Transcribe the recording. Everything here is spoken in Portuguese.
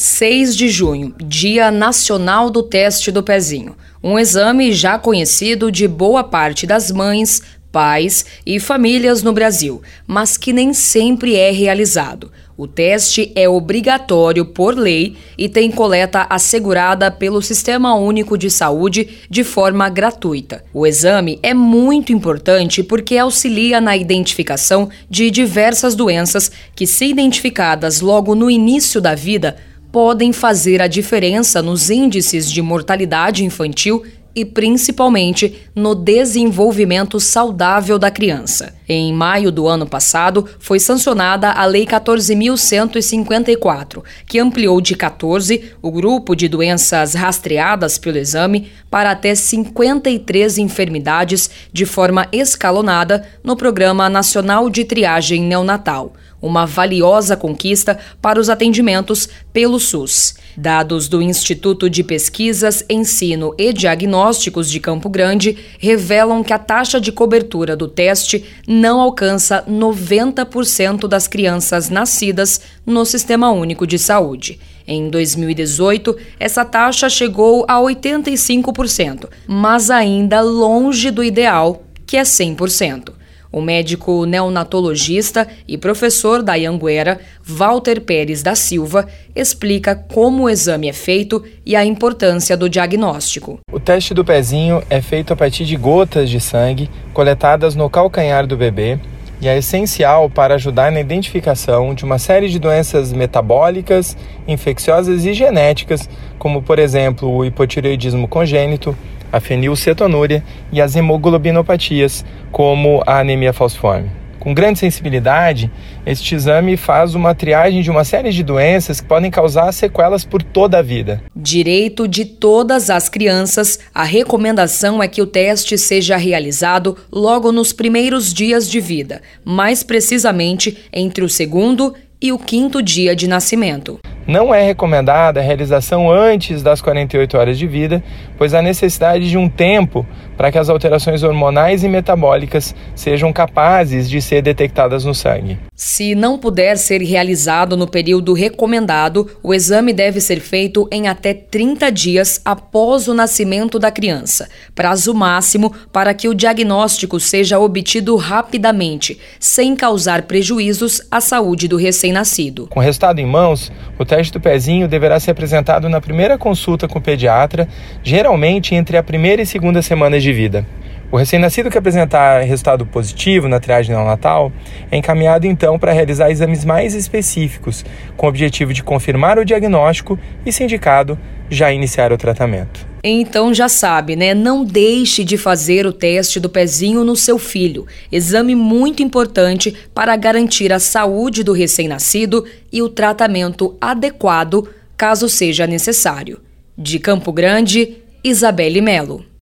6 de junho, Dia Nacional do Teste do Pezinho. Um exame já conhecido de boa parte das mães, pais e famílias no Brasil, mas que nem sempre é realizado. O teste é obrigatório por lei e tem coleta assegurada pelo Sistema Único de Saúde de forma gratuita. O exame é muito importante porque auxilia na identificação de diversas doenças que, se identificadas logo no início da vida, podem fazer a diferença nos índices de mortalidade infantil e principalmente no desenvolvimento saudável da criança. Em maio do ano passado, foi sancionada a Lei 14.154, que ampliou de 14 o grupo de doenças rastreadas pelo exame para até 53 enfermidades de forma escalonada no Programa Nacional de Triagem Neonatal uma valiosa conquista para os atendimentos pelo SUS. Dados do Instituto de Pesquisas, Ensino e Diagnósticos de Campo Grande revelam que a taxa de cobertura do teste não alcança 90% das crianças nascidas no Sistema Único de Saúde. Em 2018, essa taxa chegou a 85%, mas ainda longe do ideal, que é 100%. O médico neonatologista e professor da Ianguera, Walter Pérez da Silva, explica como o exame é feito e a importância do diagnóstico. O teste do pezinho é feito a partir de gotas de sangue coletadas no calcanhar do bebê e é essencial para ajudar na identificação de uma série de doenças metabólicas, infecciosas e genéticas, como por exemplo o hipotireoidismo congênito, a fenilcetonúria e as hemoglobinopatias, como a anemia falciforme. Com grande sensibilidade, este exame faz uma triagem de uma série de doenças que podem causar sequelas por toda a vida. Direito de todas as crianças, a recomendação é que o teste seja realizado logo nos primeiros dias de vida, mais precisamente entre o segundo e o quinto dia de nascimento. Não é recomendada a realização antes das 48 horas de vida, pois há necessidade de um tempo para que as alterações hormonais e metabólicas sejam capazes de ser detectadas no sangue. Se não puder ser realizado no período recomendado, o exame deve ser feito em até 30 dias após o nascimento da criança, prazo máximo para que o diagnóstico seja obtido rapidamente, sem causar prejuízos à saúde do recém-nascido. Com o resultado em mãos, o teste do pezinho deverá ser apresentado na primeira consulta com o pediatra, geralmente entre a primeira e segunda semana de de vida. O recém-nascido que apresentar resultado positivo na triagem neonatal é encaminhado então para realizar exames mais específicos, com o objetivo de confirmar o diagnóstico e, se indicado, já iniciar o tratamento. Então já sabe, né? Não deixe de fazer o teste do pezinho no seu filho. Exame muito importante para garantir a saúde do recém-nascido e o tratamento adequado, caso seja necessário. De Campo Grande, Isabelle Melo.